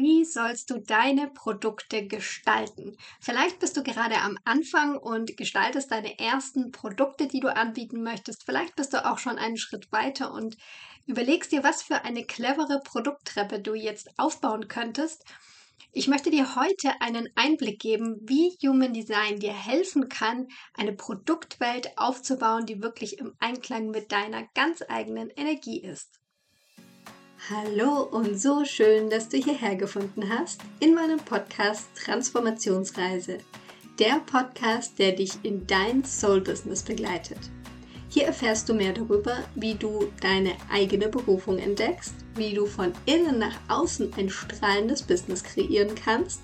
Wie sollst du deine Produkte gestalten? Vielleicht bist du gerade am Anfang und gestaltest deine ersten Produkte, die du anbieten möchtest. Vielleicht bist du auch schon einen Schritt weiter und überlegst dir, was für eine clevere Produkttreppe du jetzt aufbauen könntest. Ich möchte dir heute einen Einblick geben, wie Human Design dir helfen kann, eine Produktwelt aufzubauen, die wirklich im Einklang mit deiner ganz eigenen Energie ist. Hallo und so schön, dass du hierher gefunden hast in meinem Podcast Transformationsreise. Der Podcast, der dich in dein Soul-Business begleitet. Hier erfährst du mehr darüber, wie du deine eigene Berufung entdeckst, wie du von innen nach außen ein strahlendes Business kreieren kannst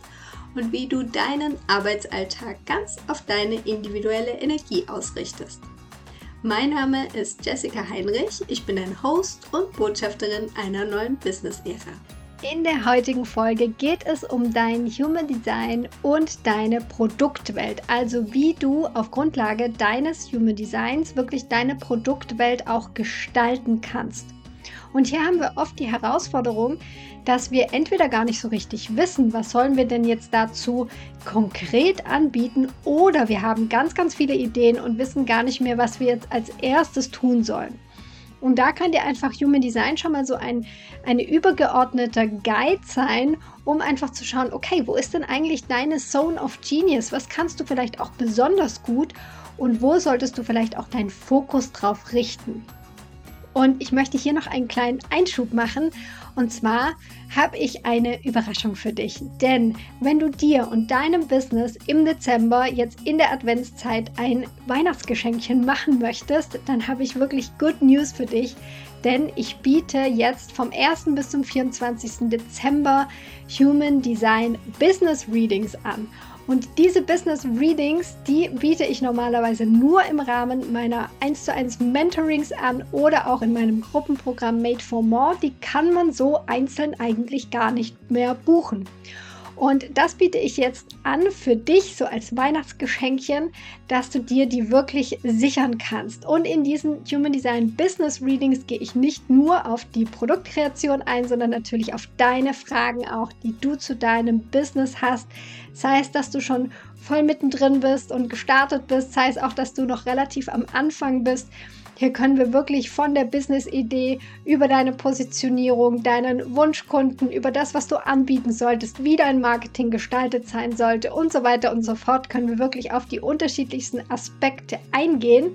und wie du deinen Arbeitsalltag ganz auf deine individuelle Energie ausrichtest. Mein Name ist Jessica Heinrich, ich bin ein Host und Botschafterin einer neuen Business-Ära. In der heutigen Folge geht es um dein Human Design und deine Produktwelt, also wie du auf Grundlage deines Human Designs wirklich deine Produktwelt auch gestalten kannst. Und hier haben wir oft die Herausforderung, dass wir entweder gar nicht so richtig wissen, was sollen wir denn jetzt dazu konkret anbieten, oder wir haben ganz, ganz viele Ideen und wissen gar nicht mehr, was wir jetzt als erstes tun sollen. Und da kann dir einfach Human Design schon mal so ein eine übergeordneter Guide sein, um einfach zu schauen, okay, wo ist denn eigentlich deine Zone of Genius? Was kannst du vielleicht auch besonders gut und wo solltest du vielleicht auch deinen Fokus drauf richten? Und ich möchte hier noch einen kleinen Einschub machen. Und zwar habe ich eine Überraschung für dich. Denn wenn du dir und deinem Business im Dezember jetzt in der Adventszeit ein Weihnachtsgeschenkchen machen möchtest, dann habe ich wirklich Good News für dich. Denn ich biete jetzt vom 1. bis zum 24. Dezember Human Design Business Readings an. Und diese Business Readings, die biete ich normalerweise nur im Rahmen meiner 1 zu 1 Mentorings an oder auch in meinem Gruppenprogramm Made for More. Die kann man so einzeln eigentlich gar nicht mehr buchen. Und das biete ich jetzt an für dich, so als Weihnachtsgeschenkchen, dass du dir die wirklich sichern kannst. Und in diesen Human Design Business Readings gehe ich nicht nur auf die Produktkreation ein, sondern natürlich auf deine Fragen auch, die du zu deinem Business hast. Sei es, dass du schon voll mittendrin bist und gestartet bist, sei es auch, dass du noch relativ am Anfang bist hier können wir wirklich von der Business-Idee über deine Positionierung, deinen Wunschkunden, über das, was du anbieten solltest, wie dein Marketing gestaltet sein sollte und so weiter und so fort, können wir wirklich auf die unterschiedlichsten Aspekte eingehen.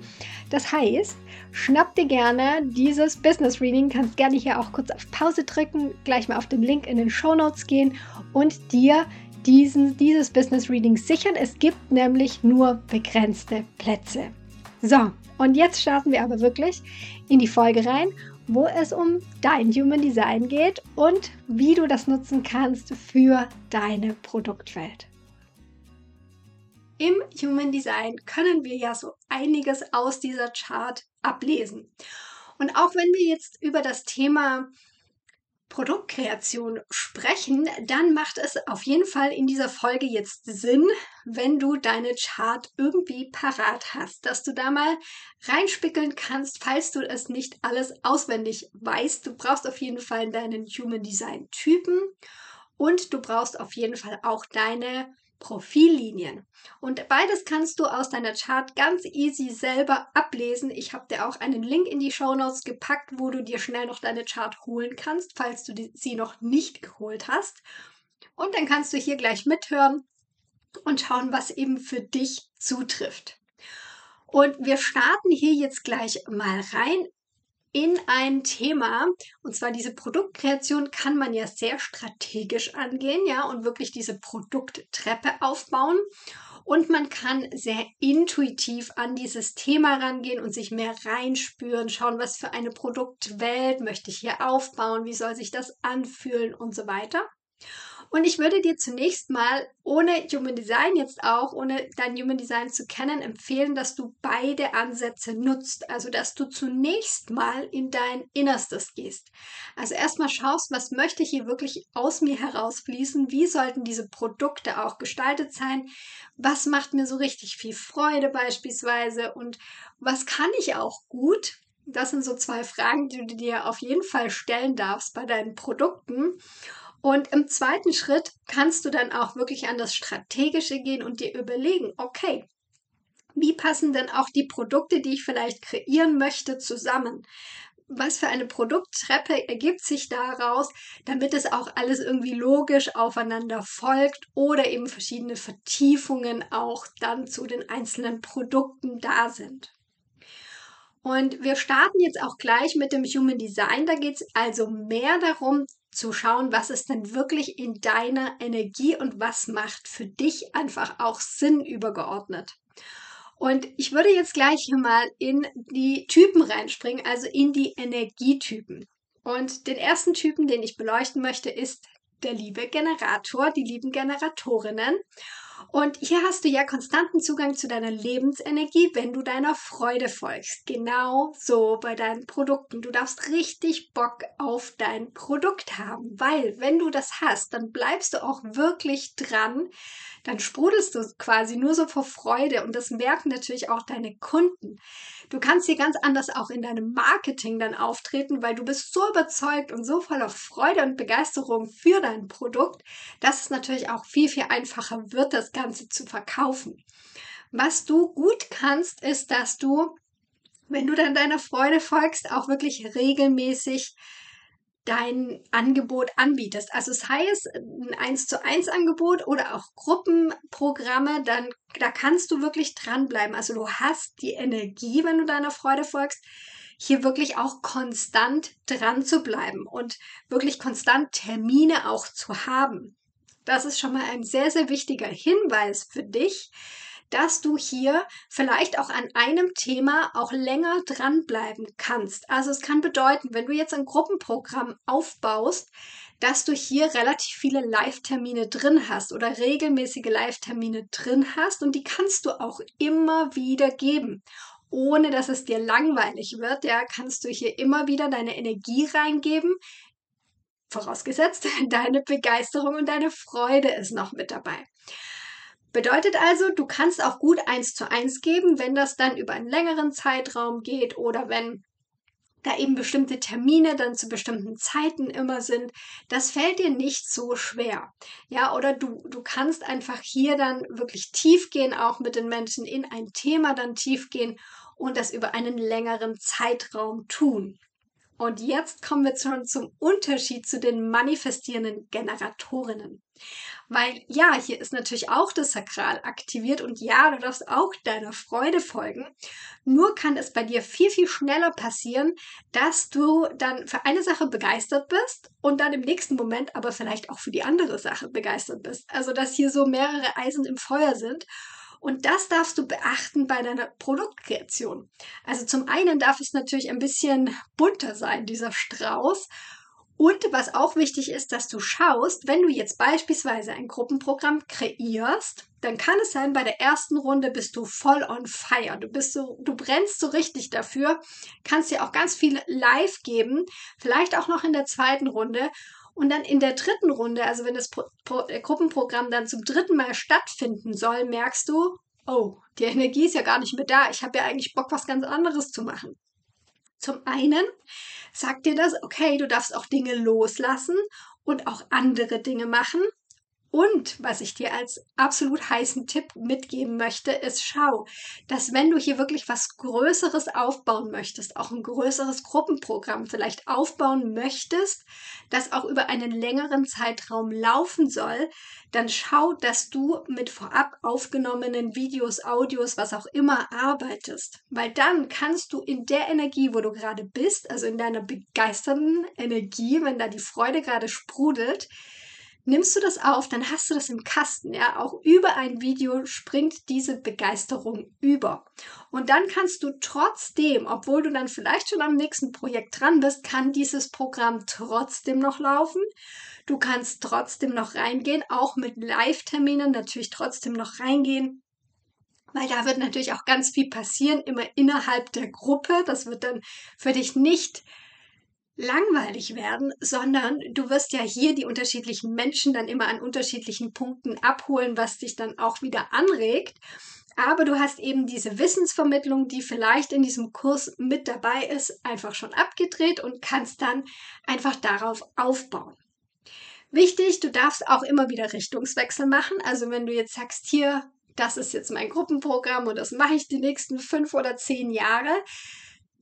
Das heißt, schnapp dir gerne dieses Business Reading, kannst gerne hier auch kurz auf Pause drücken, gleich mal auf den Link in den Show Notes gehen und dir diesen, dieses Business Reading sichern. Es gibt nämlich nur begrenzte Plätze. So, und jetzt starten wir aber wirklich in die Folge rein, wo es um dein Human Design geht und wie du das nutzen kannst für deine Produktwelt. Im Human Design können wir ja so einiges aus dieser Chart ablesen. Und auch wenn wir jetzt über das Thema Produktkreation sprechen, dann macht es auf jeden Fall in dieser Folge jetzt Sinn, wenn du deine Chart irgendwie parat hast, dass du da mal reinspickeln kannst, falls du es nicht alles auswendig weißt. Du brauchst auf jeden Fall deinen Human Design Typen und du brauchst auf jeden Fall auch deine Profillinien. Und beides kannst du aus deiner Chart ganz easy selber ablesen. Ich habe dir auch einen Link in die Show Notes gepackt, wo du dir schnell noch deine Chart holen kannst, falls du sie noch nicht geholt hast. Und dann kannst du hier gleich mithören und schauen, was eben für dich zutrifft. Und wir starten hier jetzt gleich mal rein in ein Thema. Und zwar diese Produktkreation kann man ja sehr strategisch angehen, ja, und wirklich diese Produkttreppe aufbauen. Und man kann sehr intuitiv an dieses Thema rangehen und sich mehr reinspüren, schauen, was für eine Produktwelt möchte ich hier aufbauen, wie soll sich das anfühlen und so weiter. Und ich würde dir zunächst mal, ohne Human Design jetzt auch, ohne dein Human Design zu kennen, empfehlen, dass du beide Ansätze nutzt. Also, dass du zunächst mal in dein Innerstes gehst. Also erstmal schaust, was möchte ich hier wirklich aus mir herausfließen? Wie sollten diese Produkte auch gestaltet sein? Was macht mir so richtig viel Freude beispielsweise? Und was kann ich auch gut? Das sind so zwei Fragen, die du dir auf jeden Fall stellen darfst bei deinen Produkten. Und im zweiten Schritt kannst du dann auch wirklich an das Strategische gehen und dir überlegen, okay, wie passen denn auch die Produkte, die ich vielleicht kreieren möchte, zusammen? was für eine Produkttreppe ergibt sich daraus, damit es auch alles irgendwie logisch aufeinander folgt oder eben verschiedene Vertiefungen auch dann zu den einzelnen Produkten da sind. Und wir starten jetzt auch gleich mit dem Human Design. Da geht es also mehr darum zu schauen, was ist denn wirklich in deiner Energie und was macht für dich einfach auch Sinn übergeordnet. Und ich würde jetzt gleich hier mal in die Typen reinspringen, also in die Energietypen. Und den ersten Typen, den ich beleuchten möchte, ist der liebe Generator, die lieben Generatorinnen. Und hier hast du ja konstanten Zugang zu deiner Lebensenergie, wenn du deiner Freude folgst. Genau so bei deinen Produkten. Du darfst richtig Bock auf dein Produkt haben, weil wenn du das hast, dann bleibst du auch wirklich dran. Dann sprudelst du quasi nur so vor Freude und das merken natürlich auch deine Kunden. Du kannst hier ganz anders auch in deinem Marketing dann auftreten, weil du bist so überzeugt und so voller Freude und Begeisterung für dein Produkt, dass es natürlich auch viel, viel einfacher wird, das Ganze zu verkaufen. Was du gut kannst, ist, dass du, wenn du dann deiner Freude folgst, auch wirklich regelmäßig dein Angebot anbietest. Also sei es ein 1 zu 1 Angebot oder auch Gruppenprogramme, dann da kannst du wirklich dranbleiben. Also du hast die Energie, wenn du deiner Freude folgst, hier wirklich auch konstant dran zu bleiben und wirklich konstant Termine auch zu haben. Das ist schon mal ein sehr, sehr wichtiger Hinweis für dich, dass du hier vielleicht auch an einem Thema auch länger dranbleiben kannst. Also es kann bedeuten, wenn du jetzt ein Gruppenprogramm aufbaust, dass du hier relativ viele Live-Termine drin hast oder regelmäßige Live-Termine drin hast und die kannst du auch immer wieder geben. Ohne dass es dir langweilig wird, ja, kannst du hier immer wieder deine Energie reingeben. Vorausgesetzt, deine Begeisterung und deine Freude ist noch mit dabei. Bedeutet also, du kannst auch gut eins zu eins geben, wenn das dann über einen längeren Zeitraum geht oder wenn da eben bestimmte Termine dann zu bestimmten Zeiten immer sind, das fällt dir nicht so schwer. Ja, oder du, du kannst einfach hier dann wirklich tief gehen, auch mit den Menschen in ein Thema dann tief gehen und das über einen längeren Zeitraum tun. Und jetzt kommen wir schon zum Unterschied zu den manifestierenden Generatorinnen. Weil ja, hier ist natürlich auch das Sakral aktiviert und ja, du darfst auch deiner Freude folgen. Nur kann es bei dir viel, viel schneller passieren, dass du dann für eine Sache begeistert bist und dann im nächsten Moment aber vielleicht auch für die andere Sache begeistert bist. Also, dass hier so mehrere Eisen im Feuer sind. Und das darfst du beachten bei deiner Produktkreation. Also zum einen darf es natürlich ein bisschen bunter sein, dieser Strauß. Und was auch wichtig ist, dass du schaust, wenn du jetzt beispielsweise ein Gruppenprogramm kreierst, dann kann es sein, bei der ersten Runde bist du voll on fire. Du bist so, du brennst so richtig dafür, kannst dir auch ganz viel live geben, vielleicht auch noch in der zweiten Runde. Und dann in der dritten Runde, also wenn das Pro Pro äh, Gruppenprogramm dann zum dritten Mal stattfinden soll, merkst du, oh, die Energie ist ja gar nicht mehr da. Ich habe ja eigentlich Bock, was ganz anderes zu machen. Zum einen sagt dir das, okay, du darfst auch Dinge loslassen und auch andere Dinge machen. Und was ich dir als absolut heißen Tipp mitgeben möchte, ist schau, dass wenn du hier wirklich was Größeres aufbauen möchtest, auch ein größeres Gruppenprogramm vielleicht aufbauen möchtest, das auch über einen längeren Zeitraum laufen soll, dann schau, dass du mit vorab aufgenommenen Videos, Audios, was auch immer arbeitest. Weil dann kannst du in der Energie, wo du gerade bist, also in deiner begeisternden Energie, wenn da die Freude gerade sprudelt, nimmst du das auf, dann hast du das im Kasten, ja, auch über ein Video springt diese Begeisterung über. Und dann kannst du trotzdem, obwohl du dann vielleicht schon am nächsten Projekt dran bist, kann dieses Programm trotzdem noch laufen. Du kannst trotzdem noch reingehen, auch mit Live-Terminen natürlich trotzdem noch reingehen. Weil da wird natürlich auch ganz viel passieren, immer innerhalb der Gruppe. Das wird dann für dich nicht langweilig werden, sondern du wirst ja hier die unterschiedlichen Menschen dann immer an unterschiedlichen Punkten abholen, was dich dann auch wieder anregt. Aber du hast eben diese Wissensvermittlung, die vielleicht in diesem Kurs mit dabei ist, einfach schon abgedreht und kannst dann einfach darauf aufbauen. Wichtig, du darfst auch immer wieder Richtungswechsel machen. Also wenn du jetzt sagst, hier, das ist jetzt mein Gruppenprogramm und das mache ich die nächsten fünf oder zehn Jahre,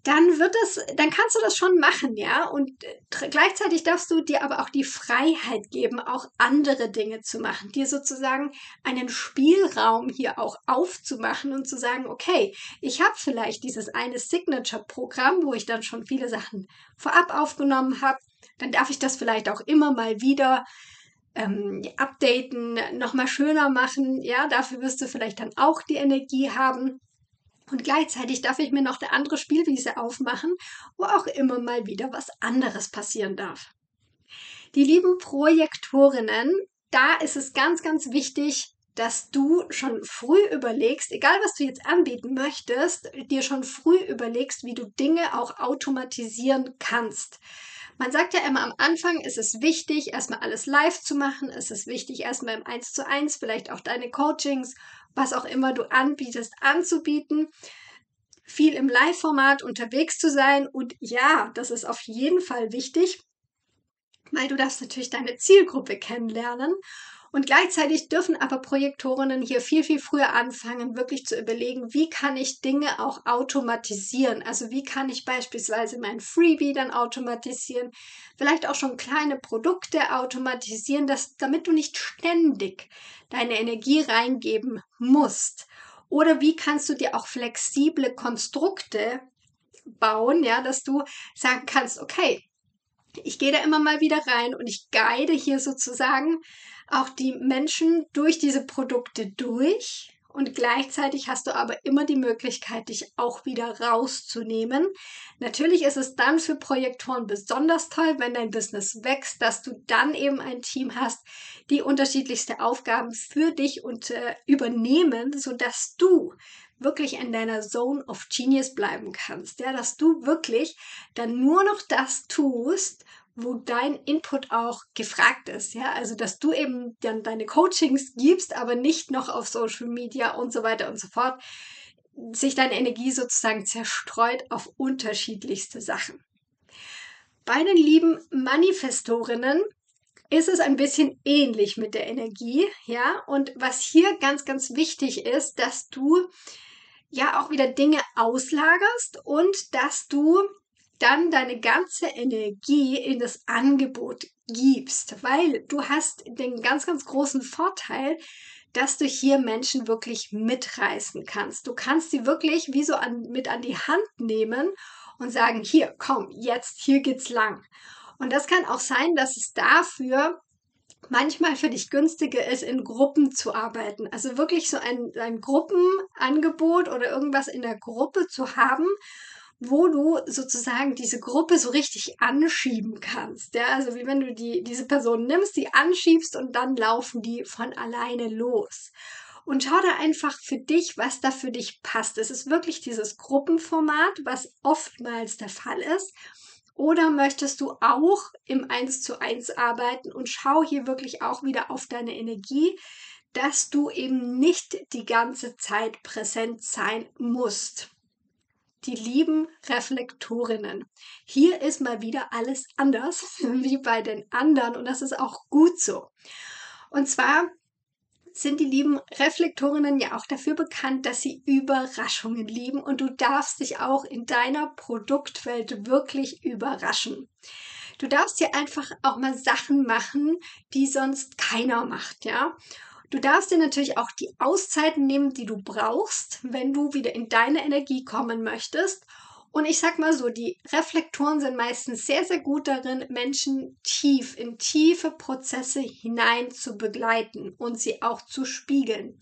dann wird das, dann kannst du das schon machen, ja. Und äh, gleichzeitig darfst du dir aber auch die Freiheit geben, auch andere Dinge zu machen, dir sozusagen einen Spielraum hier auch aufzumachen und zu sagen, okay, ich habe vielleicht dieses eine Signature-Programm, wo ich dann schon viele Sachen vorab aufgenommen habe, dann darf ich das vielleicht auch immer mal wieder ähm, updaten, nochmal schöner machen. Ja, dafür wirst du vielleicht dann auch die Energie haben. Und gleichzeitig darf ich mir noch eine andere Spielwiese aufmachen, wo auch immer mal wieder was anderes passieren darf. Die lieben Projektorinnen, da ist es ganz, ganz wichtig, dass du schon früh überlegst, egal was du jetzt anbieten möchtest, dir schon früh überlegst, wie du Dinge auch automatisieren kannst. Man sagt ja immer am Anfang, ist es wichtig, erstmal alles live zu machen. Es ist wichtig, erstmal im 1 zu 1, vielleicht auch deine Coachings, was auch immer du anbietest, anzubieten. Viel im Live-Format unterwegs zu sein. Und ja, das ist auf jeden Fall wichtig, weil du darfst natürlich deine Zielgruppe kennenlernen. Und gleichzeitig dürfen aber Projektorinnen hier viel, viel früher anfangen, wirklich zu überlegen, wie kann ich Dinge auch automatisieren? Also wie kann ich beispielsweise mein Freebie dann automatisieren? Vielleicht auch schon kleine Produkte automatisieren, dass, damit du nicht ständig deine Energie reingeben musst. Oder wie kannst du dir auch flexible Konstrukte bauen, ja, dass du sagen kannst, okay, ich gehe da immer mal wieder rein und ich guide hier sozusagen auch die Menschen durch diese Produkte durch. Und gleichzeitig hast du aber immer die Möglichkeit, dich auch wieder rauszunehmen. Natürlich ist es dann für Projektoren besonders toll, wenn dein Business wächst, dass du dann eben ein Team hast, die unterschiedlichste Aufgaben für dich und, äh, übernehmen, sodass du wirklich in deiner Zone of Genius bleiben kannst. Ja, dass du wirklich dann nur noch das tust, wo dein Input auch gefragt ist, ja, also dass du eben dann deine Coachings gibst, aber nicht noch auf Social Media und so weiter und so fort, sich deine Energie sozusagen zerstreut auf unterschiedlichste Sachen. Bei den lieben Manifestorinnen ist es ein bisschen ähnlich mit der Energie, ja, und was hier ganz, ganz wichtig ist, dass du ja auch wieder Dinge auslagerst und dass du dann deine ganze Energie in das Angebot gibst, weil du hast den ganz, ganz großen Vorteil, dass du hier Menschen wirklich mitreißen kannst. Du kannst sie wirklich wie so an, mit an die Hand nehmen und sagen, hier, komm, jetzt, hier geht's lang. Und das kann auch sein, dass es dafür manchmal für dich günstiger ist, in Gruppen zu arbeiten. Also wirklich so ein, ein Gruppenangebot oder irgendwas in der Gruppe zu haben, wo du sozusagen diese Gruppe so richtig anschieben kannst. Ja, also wie wenn du die, diese Person nimmst, die anschiebst und dann laufen die von alleine los. Und schau da einfach für dich, was da für dich passt. Es ist wirklich dieses Gruppenformat, was oftmals der Fall ist. Oder möchtest du auch im 1 zu 1 arbeiten und schau hier wirklich auch wieder auf deine Energie, dass du eben nicht die ganze Zeit präsent sein musst die lieben Reflektorinnen. Hier ist mal wieder alles anders wie bei den anderen und das ist auch gut so. Und zwar sind die lieben Reflektorinnen ja auch dafür bekannt, dass sie Überraschungen lieben und du darfst dich auch in deiner Produktwelt wirklich überraschen. Du darfst hier einfach auch mal Sachen machen, die sonst keiner macht, ja. Du darfst dir natürlich auch die Auszeiten nehmen, die du brauchst, wenn du wieder in deine Energie kommen möchtest. Und ich sag mal so, die Reflektoren sind meistens sehr, sehr gut darin, Menschen tief in tiefe Prozesse hinein zu begleiten und sie auch zu spiegeln.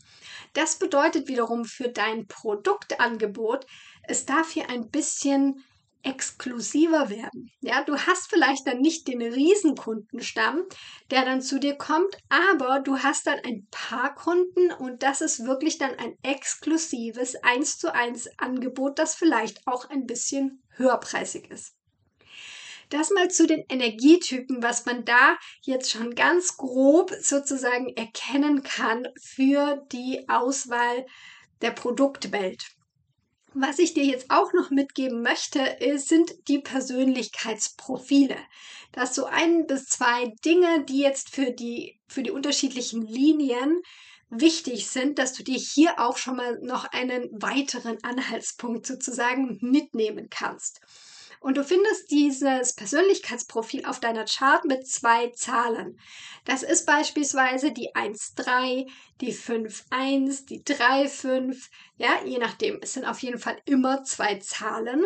Das bedeutet wiederum für dein Produktangebot, es darf hier ein bisschen exklusiver werden. Ja, du hast vielleicht dann nicht den Riesenkundenstamm, der dann zu dir kommt, aber du hast dann ein paar Kunden und das ist wirklich dann ein exklusives 1 zu 1 Angebot, das vielleicht auch ein bisschen höherpreisig ist. Das mal zu den Energietypen, was man da jetzt schon ganz grob sozusagen erkennen kann für die Auswahl der Produktwelt. Was ich dir jetzt auch noch mitgeben möchte, ist, sind die Persönlichkeitsprofile. Das so ein bis zwei Dinge, die jetzt für die, für die unterschiedlichen Linien wichtig sind, dass du dir hier auch schon mal noch einen weiteren Anhaltspunkt sozusagen mitnehmen kannst. Und du findest dieses Persönlichkeitsprofil auf deiner Chart mit zwei Zahlen. Das ist beispielsweise die 1,3, die 5,1, die 3,5. Ja, je nachdem. Es sind auf jeden Fall immer zwei Zahlen.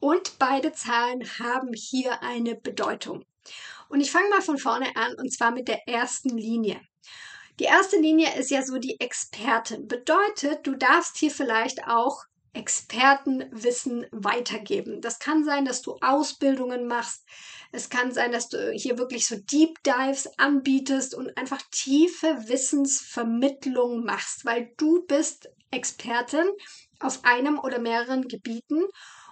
Und beide Zahlen haben hier eine Bedeutung. Und ich fange mal von vorne an und zwar mit der ersten Linie. Die erste Linie ist ja so die Expertin. Bedeutet, du darfst hier vielleicht auch Expertenwissen weitergeben. Das kann sein, dass du Ausbildungen machst. Es kann sein, dass du hier wirklich so Deep Dives anbietest und einfach tiefe Wissensvermittlung machst, weil du bist Expertin auf einem oder mehreren Gebieten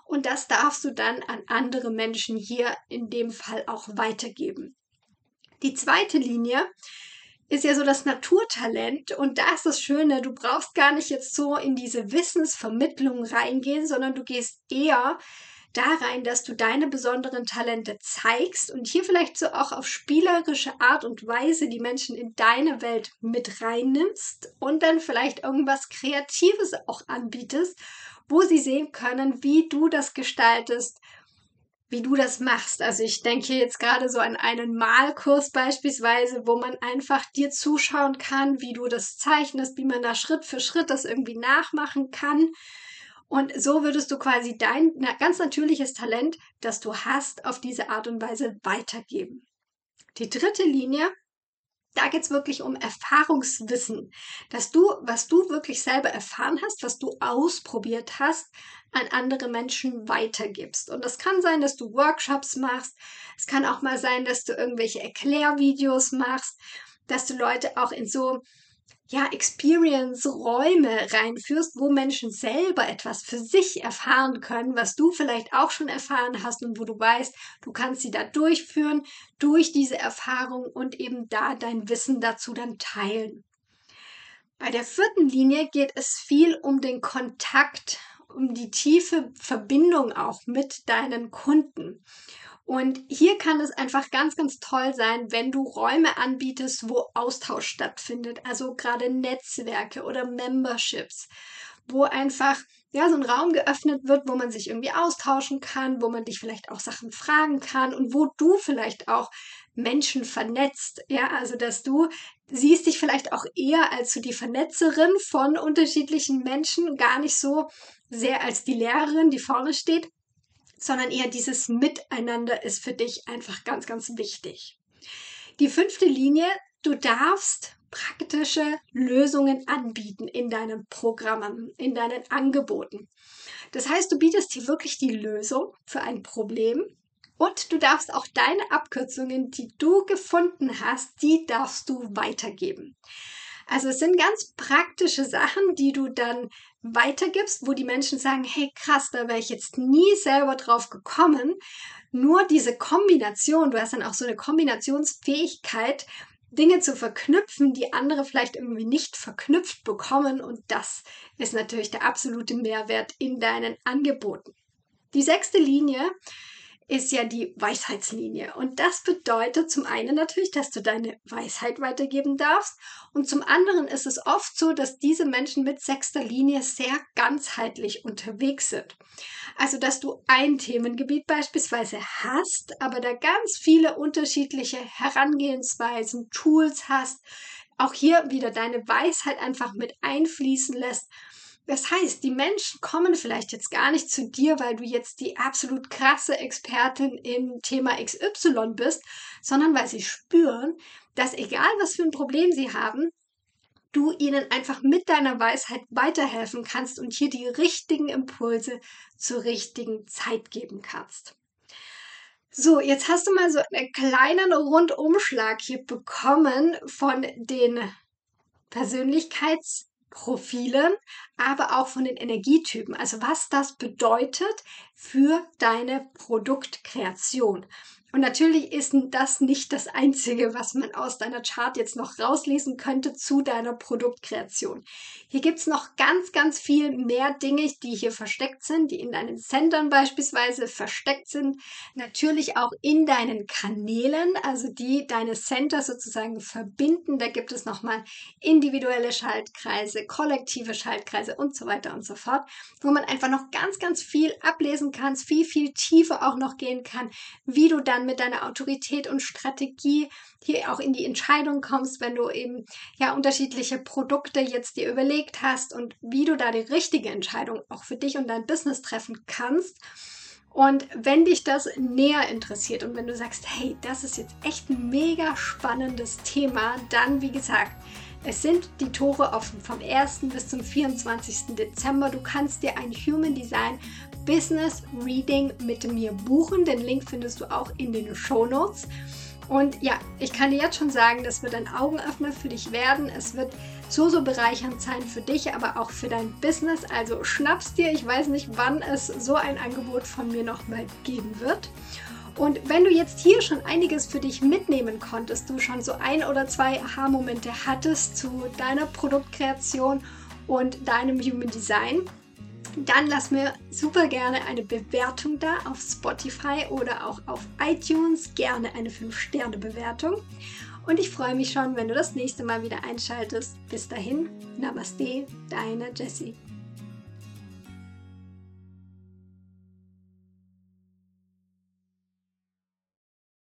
und das darfst du dann an andere Menschen hier in dem Fall auch weitergeben. Die zweite Linie ist ja so das Naturtalent und da ist das Schöne, du brauchst gar nicht jetzt so in diese Wissensvermittlung reingehen, sondern du gehst eher da rein, dass du deine besonderen Talente zeigst und hier vielleicht so auch auf spielerische Art und Weise die Menschen in deine Welt mit reinnimmst und dann vielleicht irgendwas Kreatives auch anbietest, wo sie sehen können, wie du das gestaltest wie du das machst. Also ich denke jetzt gerade so an einen Malkurs beispielsweise, wo man einfach dir zuschauen kann, wie du das zeichnest, wie man da Schritt für Schritt das irgendwie nachmachen kann. Und so würdest du quasi dein ganz natürliches Talent, das du hast, auf diese Art und Weise weitergeben. Die dritte Linie da geht es wirklich um Erfahrungswissen, dass du, was du wirklich selber erfahren hast, was du ausprobiert hast, an andere Menschen weitergibst. Und das kann sein, dass du Workshops machst. Es kann auch mal sein, dass du irgendwelche Erklärvideos machst, dass du Leute auch in so ja, Experience-Räume reinführst, wo Menschen selber etwas für sich erfahren können, was du vielleicht auch schon erfahren hast und wo du weißt, du kannst sie da durchführen, durch diese Erfahrung und eben da dein Wissen dazu dann teilen. Bei der vierten Linie geht es viel um den Kontakt, um die tiefe Verbindung auch mit deinen Kunden. Und hier kann es einfach ganz, ganz toll sein, wenn du Räume anbietest, wo Austausch stattfindet, also gerade Netzwerke oder Memberships, wo einfach ja, so ein Raum geöffnet wird, wo man sich irgendwie austauschen kann, wo man dich vielleicht auch Sachen fragen kann und wo du vielleicht auch Menschen vernetzt. Ja, also dass du siehst dich vielleicht auch eher als so die Vernetzerin von unterschiedlichen Menschen, gar nicht so sehr als die Lehrerin, die vorne steht, sondern eher dieses Miteinander ist für dich einfach ganz, ganz wichtig. Die fünfte Linie, du darfst praktische Lösungen anbieten in deinen Programmen, in deinen Angeboten. Das heißt, du bietest hier wirklich die Lösung für ein Problem und du darfst auch deine Abkürzungen, die du gefunden hast, die darfst du weitergeben. Also es sind ganz praktische Sachen, die du dann weitergibst, wo die Menschen sagen, hey krass, da wäre ich jetzt nie selber drauf gekommen. Nur diese Kombination, du hast dann auch so eine Kombinationsfähigkeit, Dinge zu verknüpfen, die andere vielleicht irgendwie nicht verknüpft bekommen. Und das ist natürlich der absolute Mehrwert in deinen Angeboten. Die sechste Linie ist ja die Weisheitslinie. Und das bedeutet zum einen natürlich, dass du deine Weisheit weitergeben darfst. Und zum anderen ist es oft so, dass diese Menschen mit sechster Linie sehr ganzheitlich unterwegs sind. Also, dass du ein Themengebiet beispielsweise hast, aber da ganz viele unterschiedliche Herangehensweisen, Tools hast, auch hier wieder deine Weisheit einfach mit einfließen lässt das heißt, die Menschen kommen vielleicht jetzt gar nicht zu dir, weil du jetzt die absolut krasse Expertin im Thema XY bist, sondern weil sie spüren, dass egal was für ein Problem sie haben, du ihnen einfach mit deiner Weisheit weiterhelfen kannst und hier die richtigen Impulse zur richtigen Zeit geben kannst. So, jetzt hast du mal so einen kleinen Rundumschlag hier bekommen von den Persönlichkeits- Profilen, aber auch von den Energietypen. Also was das bedeutet für deine Produktkreation. Und natürlich ist das nicht das Einzige, was man aus deiner Chart jetzt noch rauslesen könnte zu deiner Produktkreation. Hier gibt es noch ganz, ganz viel mehr Dinge, die hier versteckt sind, die in deinen Centern beispielsweise versteckt sind. Natürlich auch in deinen Kanälen, also die deine Center sozusagen verbinden. Da gibt es nochmal individuelle Schaltkreise, kollektive Schaltkreise und so weiter und so fort, wo man einfach noch ganz, ganz viel ablesen kann, viel, viel tiefer auch noch gehen kann, wie du dann mit deiner Autorität und Strategie hier auch in die Entscheidung kommst, wenn du eben ja unterschiedliche Produkte jetzt dir überlegt hast und wie du da die richtige Entscheidung auch für dich und dein Business treffen kannst. Und wenn dich das näher interessiert und wenn du sagst, hey, das ist jetzt echt ein mega spannendes Thema, dann wie gesagt, es sind die Tore offen vom 1. bis zum 24. Dezember. Du kannst dir ein Human Design Business Reading mit mir buchen. Den Link findest du auch in den Show Notes. Und ja, ich kann dir jetzt schon sagen, das wird ein Augenöffner für dich werden. Es wird so, so bereichernd sein für dich, aber auch für dein Business. Also schnappst dir, ich weiß nicht, wann es so ein Angebot von mir nochmal geben wird. Und wenn du jetzt hier schon einiges für dich mitnehmen konntest, du schon so ein oder zwei Aha-Momente hattest zu deiner Produktkreation und deinem Human Design, dann lass mir super gerne eine Bewertung da auf Spotify oder auch auf iTunes. Gerne eine 5-Sterne-Bewertung. Und ich freue mich schon, wenn du das nächste Mal wieder einschaltest. Bis dahin, Namaste, deine Jessie.